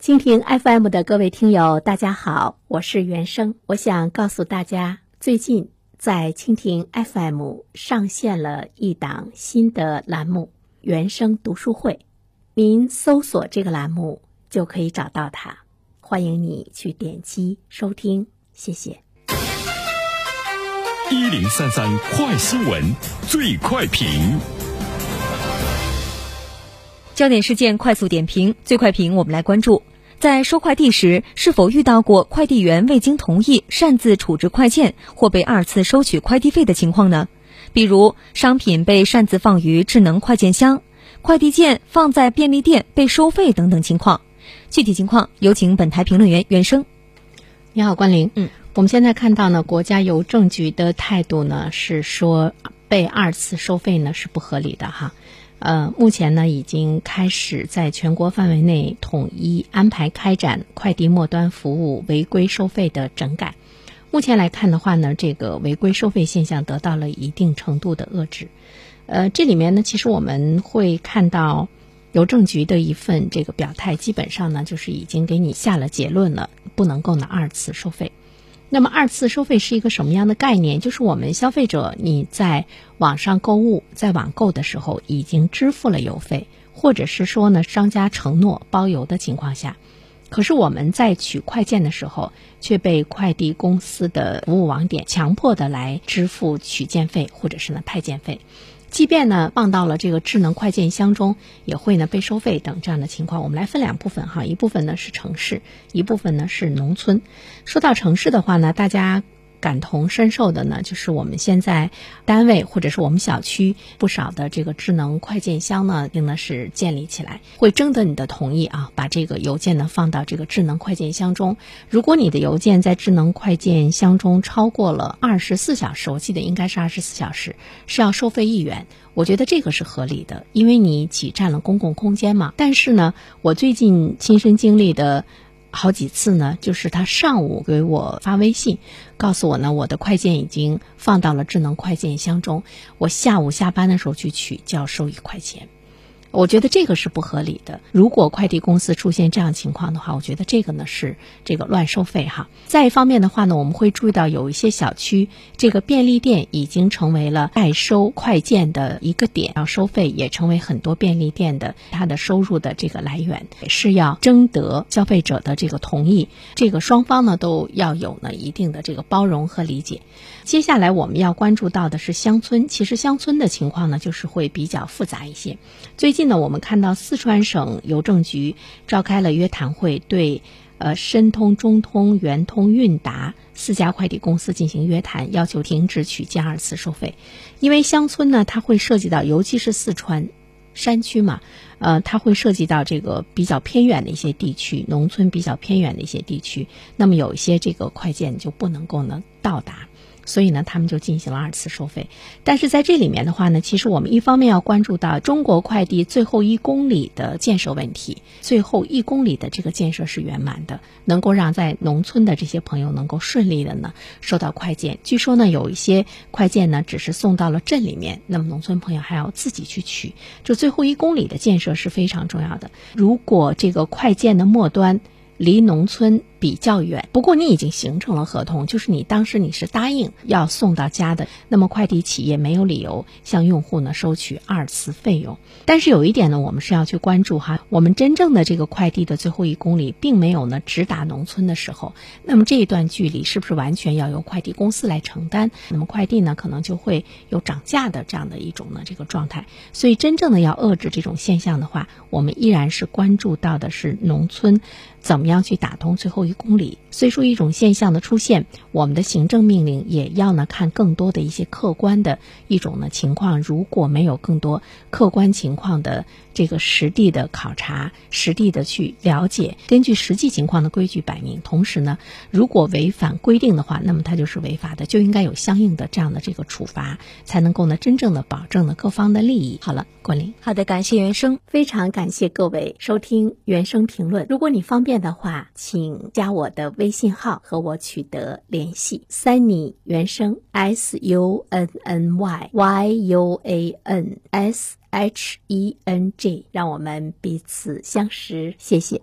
蜻蜓 FM 的各位听友，大家好，我是原生。我想告诉大家，最近在蜻蜓 FM 上线了一档新的栏目——原声读书会。您搜索这个栏目就可以找到它，欢迎你去点击收听，谢谢。一零三三快新闻，最快评。焦点事件快速点评，最快评我们来关注：在收快递时，是否遇到过快递员未经同意擅自处置快件或被二次收取快递费的情况呢？比如商品被擅自放于智能快件箱，快递件放在便利店被收费等等情况。具体情况有请本台评论员袁生。你好，关玲。嗯，我们现在看到呢，国家邮政局的态度呢是说，被二次收费呢是不合理的哈。呃，目前呢，已经开始在全国范围内统一安排开展快递末端服务违规收费的整改。目前来看的话呢，这个违规收费现象得到了一定程度的遏制。呃，这里面呢，其实我们会看到邮政局的一份这个表态，基本上呢，就是已经给你下了结论了，不能够呢二次收费。那么二次收费是一个什么样的概念？就是我们消费者你在网上购物，在网购的时候已经支付了邮费，或者是说呢商家承诺包邮的情况下，可是我们在取快件的时候却被快递公司的服务网点强迫的来支付取件费或者是呢派件费。即便呢放到了这个智能快件箱中，也会呢被收费等这样的情况。我们来分两部分哈，一部分呢是城市，一部分呢是农村。说到城市的话呢，大家。感同身受的呢，就是我们现在单位或者是我们小区不少的这个智能快件箱呢，定的是建立起来，会征得你的同意啊，把这个邮件呢放到这个智能快件箱中。如果你的邮件在智能快件箱中超过了二十四小时，我记得应该是二十四小时，是要收费一元。我觉得这个是合理的，因为你挤占了公共空间嘛。但是呢，我最近亲身经历的。好几次呢，就是他上午给我发微信，告诉我呢，我的快件已经放到了智能快件箱中，我下午下班的时候去取就要收一块钱。我觉得这个是不合理的。如果快递公司出现这样情况的话，我觉得这个呢是这个乱收费哈。再一方面的话呢，我们会注意到有一些小区，这个便利店已经成为了代收快件的一个点，要收费也成为很多便利店的它的收入的这个来源，是要征得消费者的这个同意，这个双方呢都要有呢一定的这个包容和理解。接下来我们要关注到的是乡村，其实乡村的情况呢就是会比较复杂一些。最近。近呢，我们看到四川省邮政局召开了约谈会，对呃申通、中通、圆通、韵达四家快递公司进行约谈，要求停止取件二次收费。因为乡村呢，它会涉及到，尤其是四川山区嘛，呃，它会涉及到这个比较偏远的一些地区，农村比较偏远的一些地区，那么有一些这个快件就不能够呢到达。所以呢，他们就进行了二次收费。但是在这里面的话呢，其实我们一方面要关注到中国快递最后一公里的建设问题，最后一公里的这个建设是圆满的，能够让在农村的这些朋友能够顺利的呢收到快件。据说呢，有一些快件呢只是送到了镇里面，那么农村朋友还要自己去取。就最后一公里的建设是非常重要的。如果这个快件的末端，离农村比较远，不过你已经形成了合同，就是你当时你是答应要送到家的，那么快递企业没有理由向用户呢收取二次费用。但是有一点呢，我们是要去关注哈，我们真正的这个快递的最后一公里并没有呢直达农村的时候，那么这一段距离是不是完全要由快递公司来承担？那么快递呢可能就会有涨价的这样的一种呢这个状态。所以真正的要遏制这种现象的话，我们依然是关注到的是农村。怎么样去打通最后一公里？虽说一种现象的出现，我们的行政命令也要呢看更多的一些客观的一种呢情况。如果没有更多客观情况的这个实地的考察、实地的去了解，根据实际情况的规矩摆明，同时呢，如果违反规定的话，那么它就是违法的，就应该有相应的这样的这个处罚，才能够呢真正的保证了各方的利益。好了，关林，好的，感谢原生，非常感谢各位收听原生评论。如果你方。便的话，请加我的微信号和我取得联系。Sunny 原声 S U N N Y Y U A N S H E N G，让我们彼此相识。谢谢。